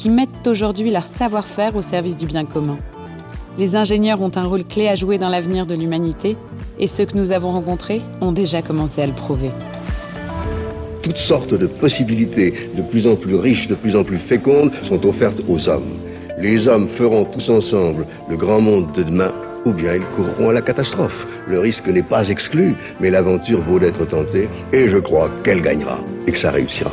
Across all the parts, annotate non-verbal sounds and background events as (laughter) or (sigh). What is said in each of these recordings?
qui mettent aujourd'hui leur savoir-faire au service du bien commun. Les ingénieurs ont un rôle clé à jouer dans l'avenir de l'humanité et ceux que nous avons rencontrés ont déjà commencé à le prouver. Toutes sortes de possibilités de plus en plus riches, de plus en plus fécondes sont offertes aux hommes. Les hommes feront tous ensemble le grand monde de demain ou bien ils courront à la catastrophe. Le risque n'est pas exclu, mais l'aventure vaut d'être tentée et je crois qu'elle gagnera et que ça réussira.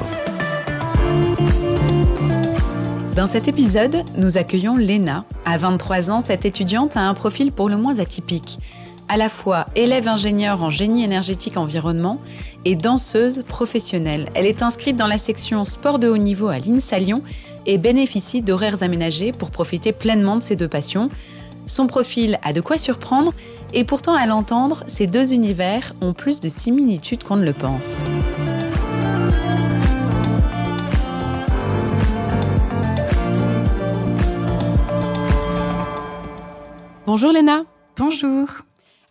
Dans cet épisode, nous accueillons Léna. À 23 ans, cette étudiante a un profil pour le moins atypique. À la fois élève ingénieur en génie énergétique environnement et danseuse professionnelle. Elle est inscrite dans la section sport de haut niveau à l'INSA Lyon et bénéficie d'horaires aménagés pour profiter pleinement de ses deux passions. Son profil a de quoi surprendre et pourtant à l'entendre, ces deux univers ont plus de similitudes qu'on ne le pense. Bonjour Léna. Bonjour.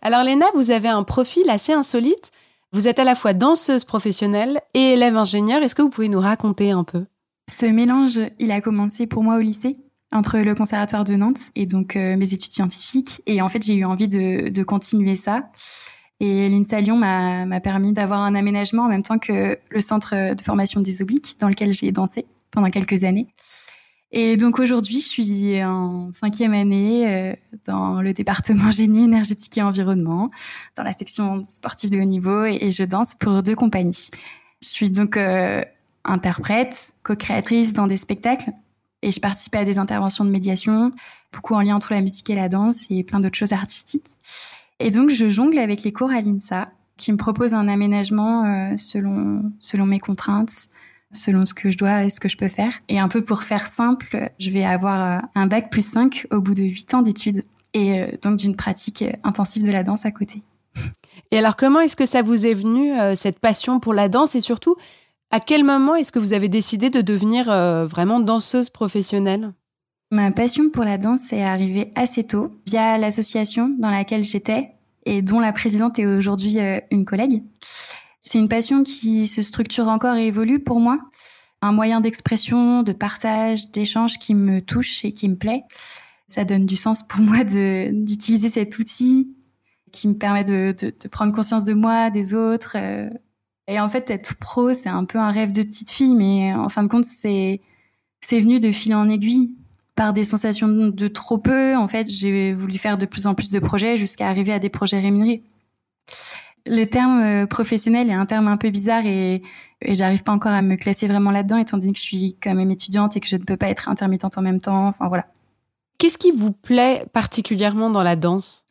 Alors Léna, vous avez un profil assez insolite. Vous êtes à la fois danseuse professionnelle et élève ingénieur. Est-ce que vous pouvez nous raconter un peu? Ce mélange, il a commencé pour moi au lycée, entre le conservatoire de Nantes et donc euh, mes études scientifiques. Et en fait, j'ai eu envie de, de continuer ça. Et l'INSA Lyon m'a permis d'avoir un aménagement en même temps que le centre de formation des obliques dans lequel j'ai dansé pendant quelques années. Et donc aujourd'hui, je suis en cinquième année euh, dans le département génie énergétique et environnement, dans la section sportive de haut niveau, et, je danse pour deux compagnies. Je suis donc euh, interprète, co-créatrice dans des spectacles, et je participe à des interventions de médiation, beaucoup en lien entre la musique et la danse, et plein d'autres choses artistiques. Et donc je jongle avec les cours à l'INSA, qui me proposent un aménagement euh, selon selon mes contraintes selon ce que je dois et ce que je peux faire. Et un peu pour faire simple, je vais avoir euh, un bac plus 5 au bout de 8 ans d'études et euh, donc d'une pratique intensive de la danse à côté. Et alors comment est-ce que ça vous est venu, euh, cette passion pour la danse et surtout, à quel moment est-ce que vous avez décidé de devenir vraiment danseuse professionnelle? Ma passion pour la danse est arrivée assez tôt via l'association dans laquelle j'étais et dont la présidente est aujourd'hui une collègue. C'est une passion qui se structure encore et évolue pour moi. Un moyen d'expression, de partage, d'échange qui me touche et qui me plaît. Ça donne du sens pour moi d'utiliser cet outil qui me permet de, prendre conscience de moi, des autres. Euh. Et en fait, être pro, c'est un peu un rêve de petite fille, mais en fin de compte, c'est c'est venu de fil en aiguille par des sensations de trop peu. En fait, j'ai voulu faire de plus en plus de projets jusqu'à arriver à des projets rémunérés le terme euh, professionnel est un terme un peu bizarre et, j'arrive pas encore à me classer vraiment là-dedans étant donné que je suis quand même étudiante et que je ne peux pas être intermittente en même temps. Enfin voilà. Qu'est-ce qui vous plaît particulièrement dans la danse?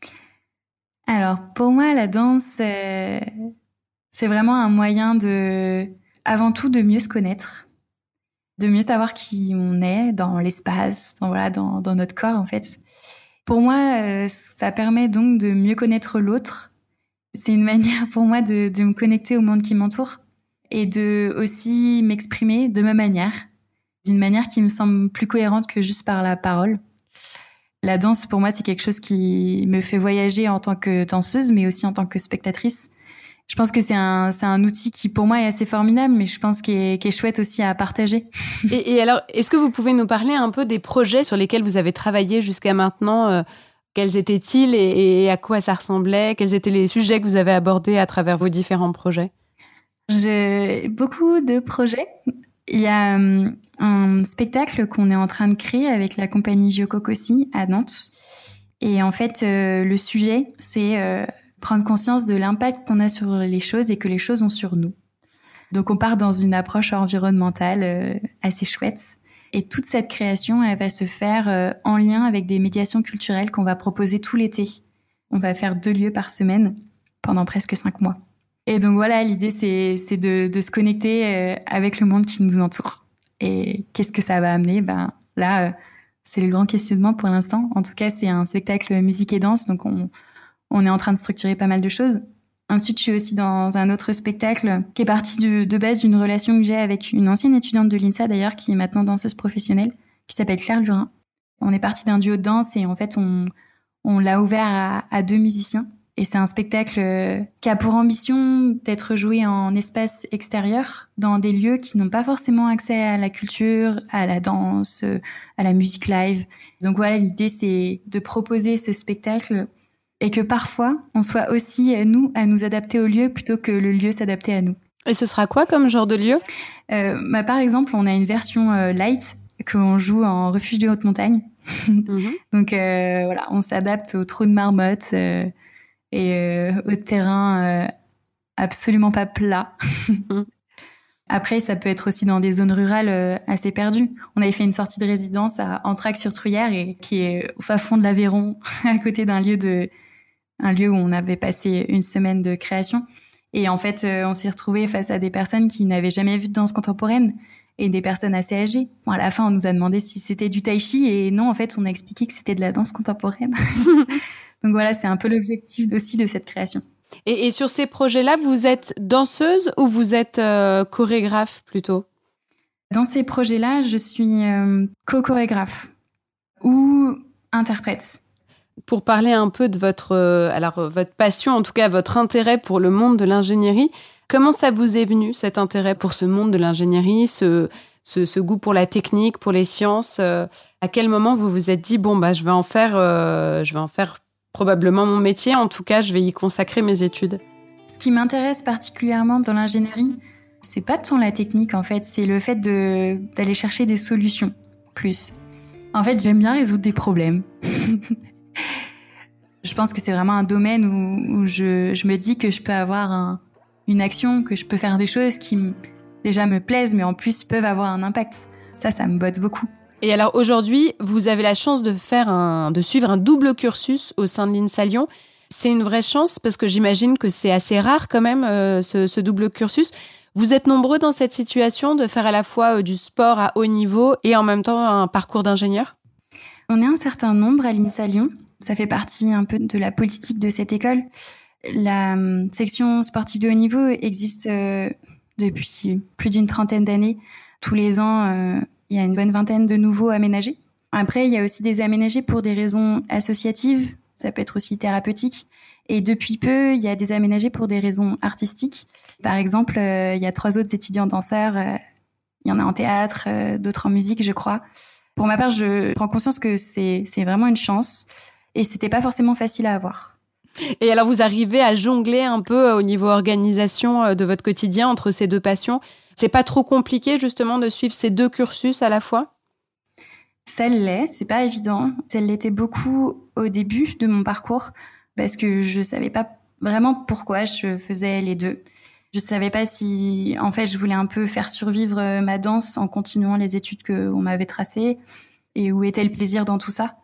Alors pour moi, la danse, euh, c'est vraiment un moyen de, avant tout, de mieux se connaître, de mieux savoir qui on est dans l'espace, dans voilà, dans, dans notre corps en fait. Pour moi, euh, ça permet donc de mieux connaître l'autre c'est une manière pour moi de, me connecter au monde qui m'entoure et de aussi m'exprimer de ma manière, d'une manière qui me semble plus cohérente que juste par la parole. La danse, pour moi, c'est quelque chose qui me fait voyager en tant que danseuse, mais aussi en tant que spectatrice. Je pense que c'est un, c'est un outil qui, pour moi, est assez formidable, mais je pense qu'il est, chouette aussi à partager. et, alors, est-ce que vous pouvez nous parler un peu des projets sur lesquels vous avez travaillé jusqu'à maintenant euh, quels étaient-ils et, à quoi ça ressemblait? Quels étaient les sujets que vous avez abordés à travers vos différents projets? J'ai beaucoup de projets. Il y a euh, un spectacle qu'on est en train de créer avec la compagnie Giococossi à Nantes. Et en fait, euh, le sujet, c'est euh, prendre conscience de l'impact qu'on a sur les choses et que les choses ont sur nous. Donc on part dans une approche environnementale assez chouette. Et toute cette création, elle va se faire en lien avec des médiations culturelles qu'on va proposer tout l'été. On va faire deux lieux par semaine pendant presque cinq mois. Et donc voilà, l'idée c'est de, se connecter euh, avec le monde qui nous entoure. Et qu'est-ce que ça va amener? Ben là, euh, c'est le grand questionnement pour l'instant. En tout cas, c'est un spectacle musique et danse, donc on, on est en train de structurer pas mal de choses. Ensuite, je suis aussi dans un autre spectacle qui est parti de, base d'une relation que j'ai avec une ancienne étudiante de l'INSA d'ailleurs, qui est maintenant danseuse professionnelle, qui s'appelle Claire Lurin. On est parti d'un duo de danse et en fait, on, on l'a ouvert à, à deux musiciens. Et c'est un spectacle euh, qui a pour ambition d'être joué en espace extérieur, dans des lieux qui n'ont pas forcément accès à la culture, à la danse, euh, à la musique live. Donc voilà, l'idée c'est de proposer ce spectacle et que parfois on soit aussi euh, nous à nous adapter au lieu plutôt que le lieu s'adapter à nous. Et ce sera quoi comme genre de lieu? Euh, bah, Par exemple, on a une version light qu'on joue en refuge de haute montagne. (laughs) Mhm. Donc voilà, on s'adapte au trou de marmotte et euh, au terrain euh, absolument pas plat. (laughs) Après, ça peut être aussi dans des zones rurales euh, assez perdues. On avait fait une sortie de résidence à Antrac-sur-Truyère, et qui est au fin fond de l'Aveyron, (laughs) à côté d'un lieu de, un lieu où on avait passé une semaine de création. Et en fait, on s'est retrouvé face à des personnes qui n'avaient jamais vu de danse contemporaine et des personnes assez âgées. Bon, à la fin, on nous a demandé si c'était du tai chi et non, en fait, on a expliqué que c'était de la danse contemporaine. (laughs) (laughs) Donc voilà, c'est un peu l'objectif aussi de cette création. Et, sur ces projets-là, vous êtes danseuse ou vous êtes euh, chorégraphe plutôt? Dans ces projets-là, je suis euh, co-chorégraphe ou interprète. Pour parler un peu de votre, euh, alors votre passion, en tout cas votre intérêt pour le monde de l'ingénierie, comment ça vous est venu cet intérêt pour ce monde de l'ingénierie, ce, ce, goût pour la technique, pour les sciences À quel moment vous vous êtes dit bon bah je vais en faire, je vais en faire probablement mon métier. En tout cas, je vais y consacrer mes études? Ce qui m'intéresse particulièrement dans l'ingénierie, c'est pas tant la technique en fait, c'est le fait d'aller chercher des solutions plus. En fait, j'aime bien résoudre des problèmes. (laughs) je pense que c'est vraiment un domaine où, je, me dis que je peux avoir une action, que je peux faire des choses qui déjà me plaisent, mais en plus peuvent avoir un impact. Ça, ça me botte beaucoup. Et alors aujourd'hui, vous avez la chance de faire un, de suivre un double cursus au sein de l'INSA Lyon. C'est une vraie chance parce que j'imagine que c'est assez rare quand même euh, ce, double cursus. Vous êtes nombreux dans cette situation de faire à la fois euh, du sport à haut niveau et en même temps un parcours d'ingénieur? On est un certain nombre à l'INSA Lyon. Ça fait partie un peu de la politique de cette école. La hum, section sportive de haut niveau existe euh, depuis plus d'une trentaine d'années. Tous les ans, il y a une bonne vingtaine de nouveaux aménagés. Après, il y a aussi des aménagés pour des raisons associatives, ça peut être aussi thérapeutique. Et depuis peu, il y a des aménagés pour des raisons artistiques. Par exemple, euh, il y a trois autres étudiants danseurs. Euh, il y en a en théâtre, euh, d'autres en musique, je crois. Pour ma part, je prends conscience que c'est vraiment une chance et c'était pas forcément facile à avoir. Et alors, vous arrivez à jongler un peu au niveau organisation de votre quotidien entre ces deux passions c'est pas trop compliqué justement de suivre ces deux cursus à la fois? Ça l'est, c'est pas évident. Ça l'était beaucoup au début de mon parcours parce que je savais pas vraiment pourquoi je faisais les deux. Je savais pas si, en fait, je voulais un peu faire survivre ma danse en continuant les études qu'on m'avait tracées et où était le plaisir dans tout ça.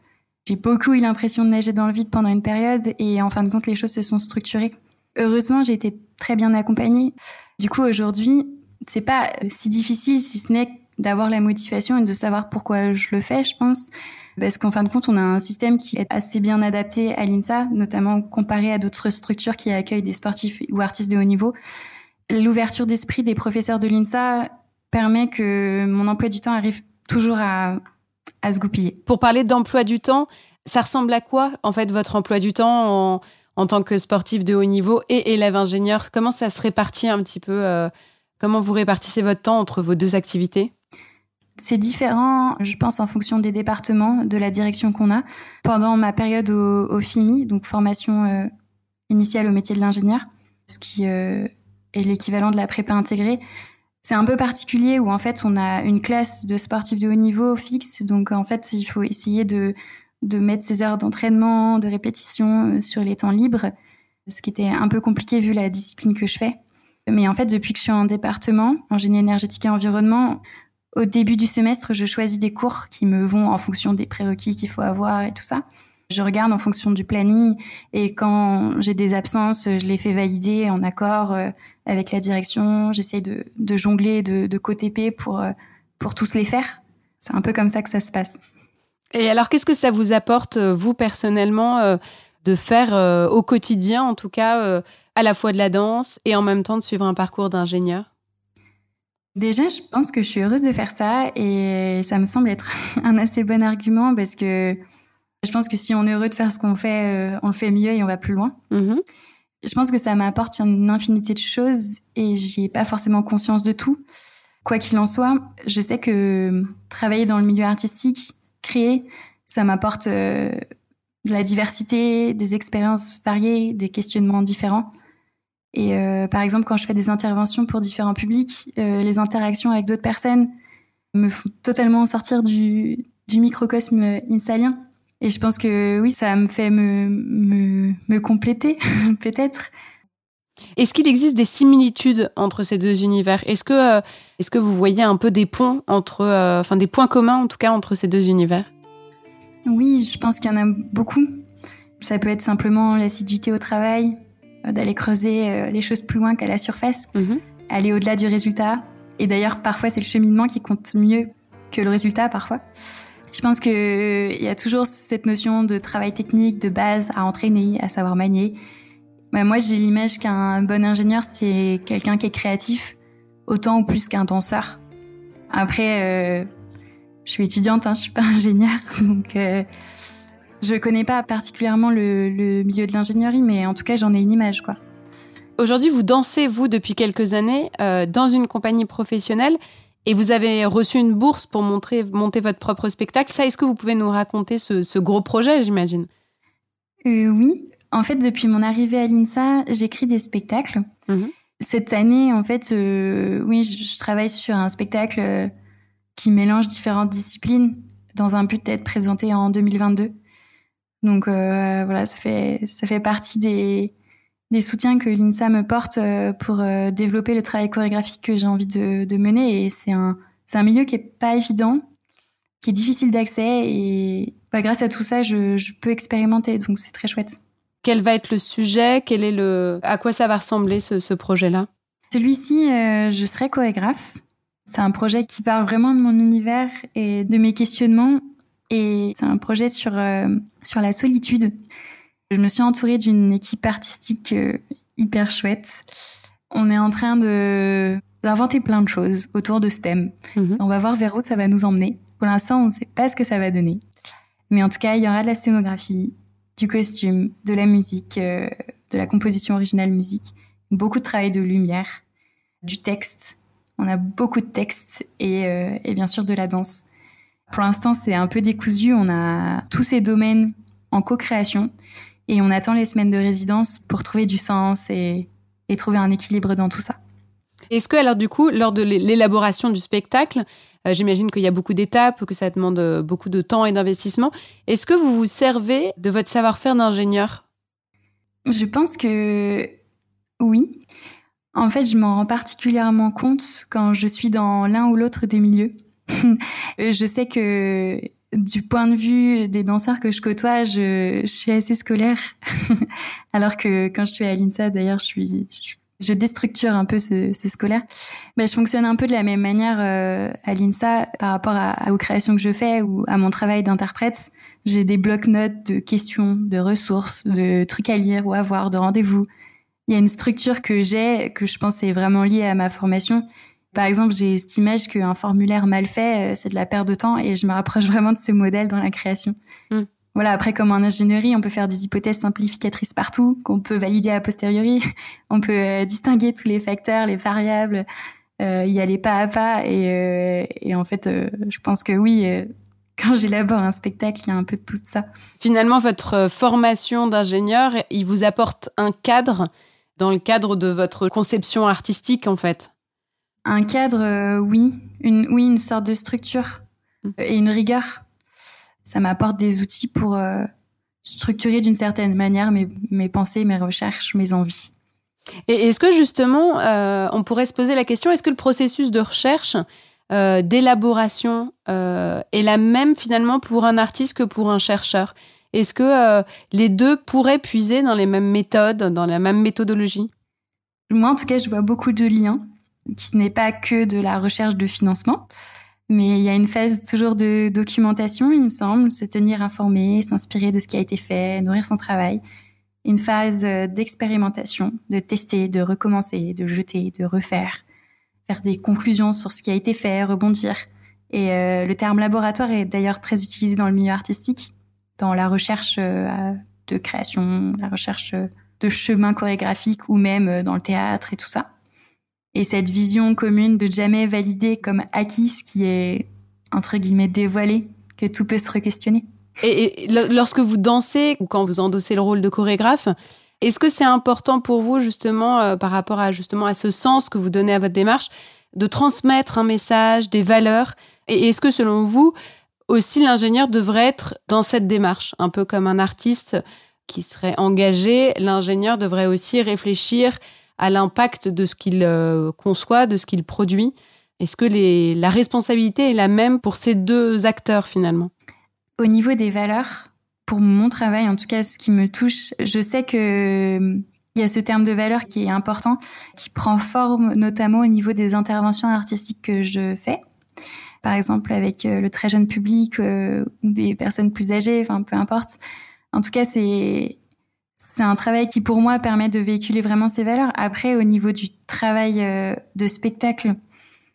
J'ai beaucoup eu l'impression de nager dans le vide pendant une période et en fin de compte, les choses se sont structurées. Heureusement, j'ai été très bien accompagnée. Du coup, aujourd'hui, c'est pas si difficile si ce n'est d'avoir la motivation et de savoir pourquoi je le fais, je pense. Parce qu'en fin de compte, on a un système qui est assez bien adapté à l'INSA, notamment comparé à d'autres structures qui accueillent des sportifs ou artistes de haut niveau. L'ouverture d'esprit des professeurs de l'INSA permet que mon emploi du temps arrive toujours à, à se goupiller. Pour parler d'emploi du temps, ça ressemble à quoi, en fait, votre emploi du temps en, en tant que sportif de haut niveau et élève ingénieur? Comment ça se répartit un petit peu euh, Comment vous répartissez votre temps entre vos deux activités? C'est différent, je pense, en fonction des départements, de la direction qu'on a. Pendant ma période au, FIMI, donc formation euh, initiale au métier de l'ingénieur, ce qui euh, est l'équivalent de la prépa intégrée, c'est un peu particulier où en fait on a une classe de sportifs de haut niveau fixe, donc en fait il faut essayer de, de mettre ses heures d'entraînement, de répétition euh, sur les temps libres, ce qui était un peu compliqué vu la discipline que je fais. Mais en fait depuis que je suis en département, en génie énergétique et environnement, au début du semestre je choisis des cours qui me vont en fonction des prérequis qu'il faut avoir et tout ça. Je regarde en fonction du planning et quand j'ai des absences, je les fais valider en accord euh, avec la direction. J'essaie de, jongler de, de côté P pour, euh, pour tous les faire. C'est un peu comme ça que ça se passe. Et alors, qu'est-ce que ça vous apporte, euh, vous personnellement, euh, de faire au quotidien, en tout cas, à la fois de la danse et en même temps de suivre un parcours d'ingénieur? Déjà, je pense que je suis heureuse de faire ça et ça me semble être (laughs) un assez bon argument parce que je pense que si on est heureux de faire ce qu'on fait, on le fait mieux et on va plus loin. Mm-hmm je pense que ça m'apporte une infinité de choses et j'ai pas forcément conscience de tout. Quoi qu'il en soit, je sais que travailler dans le milieu artistique, créer, ça m'apporte euh, de la diversité, des expériences variées, des questionnements différents. Et euh, par exemple, quand je fais des interventions pour différents publics, euh, les interactions avec d'autres personnes me font totalement sortir du, du microcosme insalien. Et je pense que oui, ça me fait me, me, me compléter, (laughs) peut-être. Est-ce qu'il existe des similitudes entre ces deux univers? Est-ce que, euh, est-ce que vous voyez un peu des ponts entre, euh, enfin des points communs en tout cas entre ces deux univers? Oui, je pense qu'il y en a beaucoup. Ça peut être simplement l'assiduité au travail, euh, d'aller creuser les choses plus loin qu'à la surface, mhm. aller au-delà du résultat. Et d'ailleurs, parfois, c'est le cheminement qui compte mieux que le résultat, parfois. Je pense qu'il y a toujours cette notion de travail technique, de base à entraîner, à savoir manier. Moi, j'ai l'image qu'un bon ingénieur, c'est quelqu'un qui est créatif, autant ou plus qu'un danseur. Après, euh, je suis étudiante, hein, je suis pas (laughs) ingénieure, donc euh, je connais pas particulièrement le, milieu de l'ingénierie, mais en tout cas, j'en ai une image. Aujourd'hui, vous dansez, vous, depuis quelques années, euh, dans une compagnie professionnelle. Et vous avez reçu une bourse pour montrer, monter votre propre spectacle. Ça, est-ce que vous pouvez nous raconter ce, gros projet, j'imagine? Euh, Oui. En fait, depuis mon arrivée à l'INSA, j'écris des spectacles. Mhm. Cette année, en fait, euh, oui, je, travaille sur un spectacle euh, qui mélange différentes disciplines dans un but d'être présenté en 2022. Donc voilà, ça fait ça fait partie des des soutiens que l'INSA me porte euh, pour euh, développer le travail chorégraphique que j'ai envie de, mener. Et c'est un, c'est un milieu qui est pas évident, qui est difficile d'accès. Et bah, grâce à tout ça, je, peux expérimenter. Donc c'est très chouette. Quel va être le sujet? Quel est le, À quoi ça va ressembler ce, projet-là? Celui-ci, euh, je serai chorégraphe. C'est un projet qui part vraiment de mon univers et de mes questionnements. Et c'est un projet sur, sur la solitude. Je me suis entourée d'une équipe artistique euh, hyper chouette. On est en train de d'inventer plein de choses autour de ce thème. Mhm. On va voir vers où ça va nous emmener. Pour l'instant, on ne sait pas ce que ça va donner. Mais en tout cas, il y aura de la scénographie, du costume, de la musique, euh, de la composition originale musique, beaucoup de travail de lumière, du texte. On a beaucoup de textes et, euh, et bien sûr de la danse. Pour l'instant, c'est un peu décousu. On a tous ces domaines en co-création et on attend les semaines de résidence pour trouver du sens et, trouver un équilibre dans tout ça. Est-ce que, alors, du coup, lors de l'élaboration du spectacle, euh, j'imagine qu'il y a beaucoup d'étapes, que ça demande euh, beaucoup de temps et d'investissement. Est-ce que vous vous servez de votre savoir-faire d'ingénieur? Je pense que oui. En fait, je m'en rends particulièrement compte quand je suis dans l'un ou l'autre des milieux. (laughs) je sais que du point de vue des danseurs que je côtoie, je, suis assez scolaire. (laughs) Alors que quand je suis à l'INSA, d'ailleurs, je suis, je, déstructure un peu ce, scolaire. Mais je fonctionne un peu de la même manière euh, à l'INSA par rapport à, aux créations que je fais ou à mon travail d'interprète. J'ai des blocs-notes de questions, de ressources, de trucs à lire ou à voir, de rendez-vous. Il y a une structure que j'ai, que je pense est vraiment liée à ma formation par exemple, j'ai cette image qu'un formulaire mal fait, euh, c'est de la perte de temps et je me rapproche vraiment de ce modèle dans la création. Mm. Voilà, après, comme en ingénierie, on peut faire des hypothèses simplificatrices partout, qu'on peut valider a posteriori. (laughs) On peut euh, distinguer tous les facteurs, les variables, euh, y aller pas à pas. Et, et en fait, je pense que oui, (laughs) quand j'élabore un spectacle, il y a un peu de tout ça. Finalement, votre formation d'ingénieur, il vous apporte un cadre dans le cadre de votre conception artistique, en fait. Un cadre, oui. Une, oui, une sorte de structure mmh. et une rigueur. Ça m'apporte des outils pour structurer d'une certaine manière mes, mes pensées, mes recherches, mes envies. Et est-ce que justement, euh, on pourrait se poser la question, est-ce que le processus de recherche, euh, d'élaboration euh, est la même finalement pour un artiste que pour un chercheur? Est-ce que les deux pourraient puiser dans les mêmes méthodes, dans la même méthodologie? Moi, en tout cas, je vois beaucoup de liens, qui n'est pas que de la recherche de financement. Mais il y a une phase toujours de documentation, il me semble, se tenir informé, s'inspirer de ce qui a été fait, nourrir son travail. Une phase euh, d'expérimentation, de tester, de recommencer, de jeter, de refaire, faire des conclusions sur ce qui a été fait, rebondir. Et euh, le terme laboratoire est d'ailleurs très utilisé dans le milieu artistique, dans la recherche euh, de création, la recherche de chemins chorégraphiques ou même dans le théâtre et tout ça et cette vision commune de jamais valider comme acquis ce qui est entre guillemets dévoilé, que tout peut se re-questionner. Et, lorsque vous dansez ou quand vous endossez le rôle de chorégraphe, est-ce que c'est important pour vous justement euh, par rapport à justement à ce sens que vous donnez à votre démarche de transmettre un message, des valeurs? Et est-ce que selon vous aussi l'ingénieur devrait être dans cette démarche, un peu comme un artiste qui serait engagé, l'ingénieur devrait aussi réfléchir à l'impact de ce qu'il euh, conçoit, de ce qu'il produit Est-ce que la responsabilité est la même pour ces deux acteurs finalement? Au niveau des valeurs, pour mon travail, en tout cas ce qui me touche, je sais que il y a ce terme de valeur qui est important, qui prend forme notamment au niveau des interventions artistiques que je fais. Par exemple, avec euh, le très jeune public euh, ou des personnes plus âgées, peu importe. En tout cas, c'est c'est un travail qui pour moi permet de véhiculer vraiment ces valeurs. Après, au niveau du travail euh, de spectacle,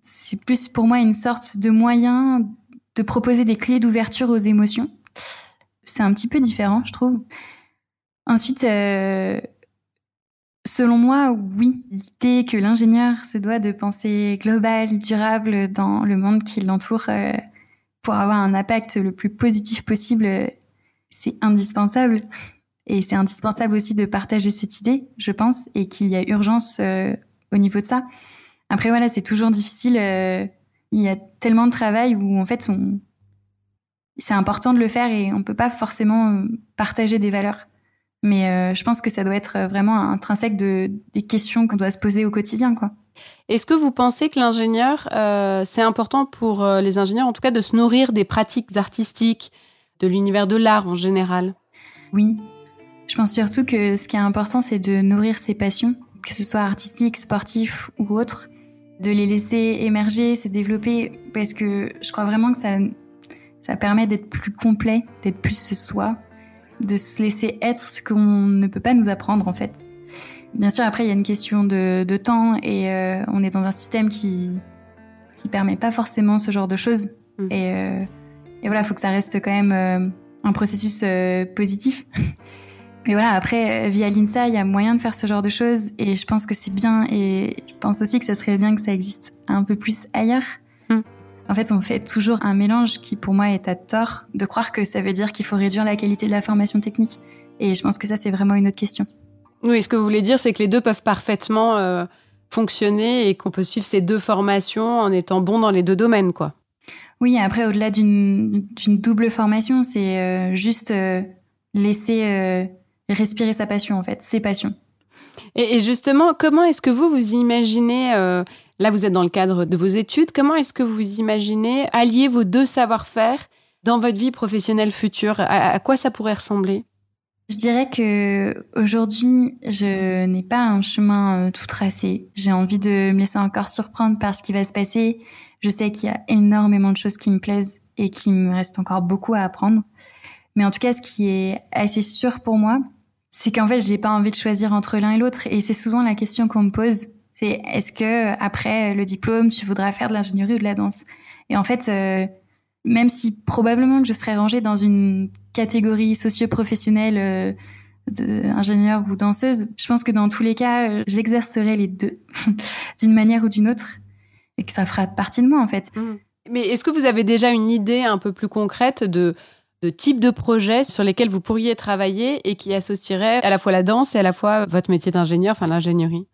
c'est plus pour moi une sorte de moyen de proposer des clés d'ouverture aux émotions. C'est un petit peu différent, je trouve. Ensuite, euh, selon moi, oui, l'idée que l'ingénieur se doit de penser global, durable dans le monde qui l'entoure euh, pour avoir un impact le plus positif possible, c'est indispensable. Et c'est indispensable aussi de partager cette idée, je pense, et qu'il y a urgence euh, au niveau de ça. Après, voilà, c'est toujours difficile. Euh, il y a tellement de travail où, en fait, on... c'est important de le faire et on peut pas forcément euh, partager des valeurs. Mais je pense que ça doit être vraiment intrinsèque de, des questions qu'on doit se poser au quotidien, quoi. Est-ce que vous pensez que l'ingénieur, c'est important pour les ingénieurs, en tout cas, de se nourrir des pratiques artistiques, de l'univers de l'art en général? Oui, je pense surtout que ce qui est important, c'est de nourrir ses passions, que ce soit artistique, sportif ou autre, de les laisser émerger, se développer, parce que je crois vraiment que ça, ça permet d'être plus complet, d'être plus ce soi, de se laisser être ce qu'on ne peut pas nous apprendre en fait. Bien sûr, après, il y a une question de, de temps et euh, on est dans un système qui qui permet pas forcément ce genre de choses. Mmh. Et, euh, et voilà, il faut que ça reste quand même euh, un processus positif. (laughs) Mais voilà, après, euh, via l'INSA, il y a moyen de faire ce genre de choses et je pense que c'est bien et je pense aussi que ça serait bien que ça existe un peu plus ailleurs. Hmm. En fait, on fait toujours un mélange qui, pour moi, est à tort de croire que ça veut dire qu'il faut réduire la qualité de la formation technique. Et je pense que ça, c'est vraiment une autre question. Oui, ce que vous voulez dire, c'est que les deux peuvent parfaitement euh, fonctionner et qu'on peut suivre ces deux formations en étant bon dans les deux domaines, quoi. Oui, après, au-delà d'une double formation, c'est euh, juste laisser respirer sa passion en fait, ses passions. Et, justement, comment est-ce que vous vous imaginez euh, Là, vous êtes dans le cadre de vos études. Comment est-ce que vous imaginez allier vos deux savoir-faire dans votre vie professionnelle future? À, quoi ça pourrait ressembler? Je dirais que aujourd'hui, je n'ai pas un chemin euh, tout tracé. J'ai envie de me laisser encore surprendre par ce qui va se passer. Je sais qu'il y a énormément de choses qui me plaisent et qu'il me reste encore beaucoup à apprendre. Mais en tout cas, ce qui est assez sûr pour moi, c'est qu'en fait, j'ai pas envie de choisir entre l'un et l'autre. Et c'est souvent la question qu'on me pose. C'est est-ce que après le diplôme, tu voudras faire de l'ingénierie ou de la danse? Et en fait, euh, même si probablement que je serais rangée dans une catégorie socio-professionnelle euh, d'ingénieur ou danseuse, je pense que dans tous les cas, euh, j'exercerai les deux (laughs) d'une manière ou d'une autre et que ça fera partie de moi en fait. Mmh. Mais est-ce que vous avez déjà une idée un peu plus concrète de de types de projets sur lesquels vous pourriez travailler et qui associeraient à la fois la danse et à la fois votre métier d'ingénieur, enfin l'ingénierie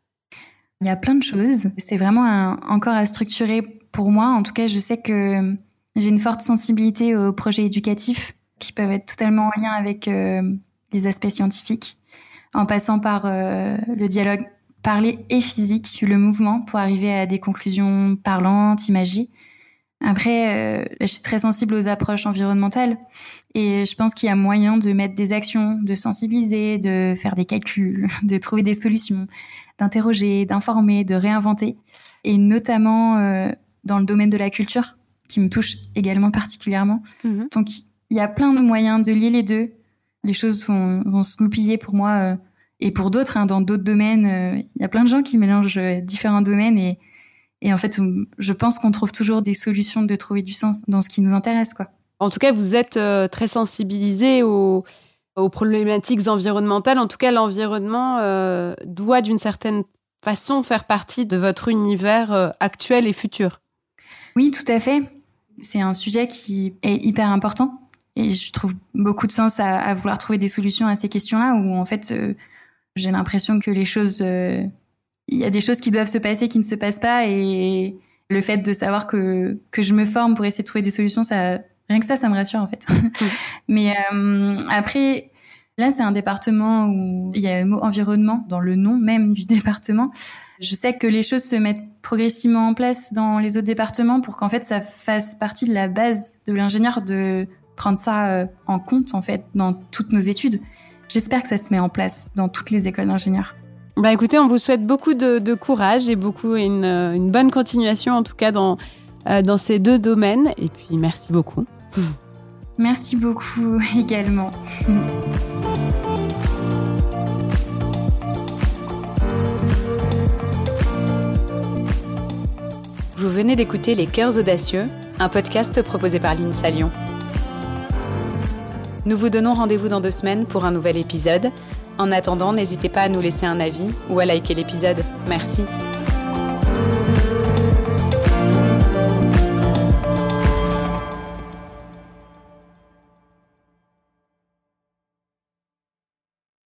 Il y a plein de choses. C'est vraiment encore à structurer pour moi. En tout cas, je sais que j'ai une forte sensibilité aux projets éducatifs qui peuvent être totalement en lien avec euh, les aspects scientifiques, en passant par euh, le dialogue parler et physique, le mouvement, pour arriver à des conclusions parlantes, imagées. Après, euh, je suis très sensible aux approches environnementales et je pense qu'il y a moyen de mettre des actions, de sensibiliser, de faire des calculs, (laughs) de trouver des solutions, d'interroger, d'informer, de réinventer. Et notamment euh, dans le domaine de la culture, qui me touche également particulièrement. Mhm. Donc, il y a plein de moyens de lier les deux. Les choses vont, vont se goupiller pour moi euh, et pour d'autres, hein, dans d'autres domaines. Il y a plein de gens qui mélangent différents domaines et et en fait, je pense qu'on trouve toujours des solutions de trouver du sens dans ce qui nous intéresse, quoi. En tout cas, vous êtes euh, très sensibilisé aux, problématiques environnementales. En tout cas, l'environnement euh, doit d'une certaine façon faire partie de votre univers euh, actuel et futur. Oui, tout à fait. C'est un sujet qui est hyper important et je trouve beaucoup de sens à, vouloir trouver des solutions à ces questions-là où en fait j'ai l'impression que les choses il y a des choses qui doivent se passer qui ne se passent pas et le fait de savoir que, que je me forme pour essayer de trouver des solutions, ça, rien que ça, ça me rassure en fait. (laughs) (laughs) Mais euh, après, là, c'est un département où il y a le mot environnement dans le nom même du (laughs) département. Je sais que les choses se mettent progressivement en place dans les autres départements pour qu'en fait ça fasse partie de la base de l'ingénieur de prendre ça euh, en compte en fait dans toutes nos études. J'espère que ça se met en place dans toutes les écoles d'ingénieurs. Bah écoutez, on vous souhaite beaucoup de, courage et beaucoup une, une, bonne continuation en tout cas dans, euh, dans ces deux domaines. Et puis merci beaucoup. (laughs) Merci beaucoup (laughs) également. (laughs) Vous venez d'écouter Les Cœurs Audacieux, un podcast proposé par l'INSA Lyon. Nous vous donnons rendez-vous dans deux semaines pour un nouvel épisode. En attendant, n'hésitez pas à nous laisser un avis ou à liker l'épisode. Merci.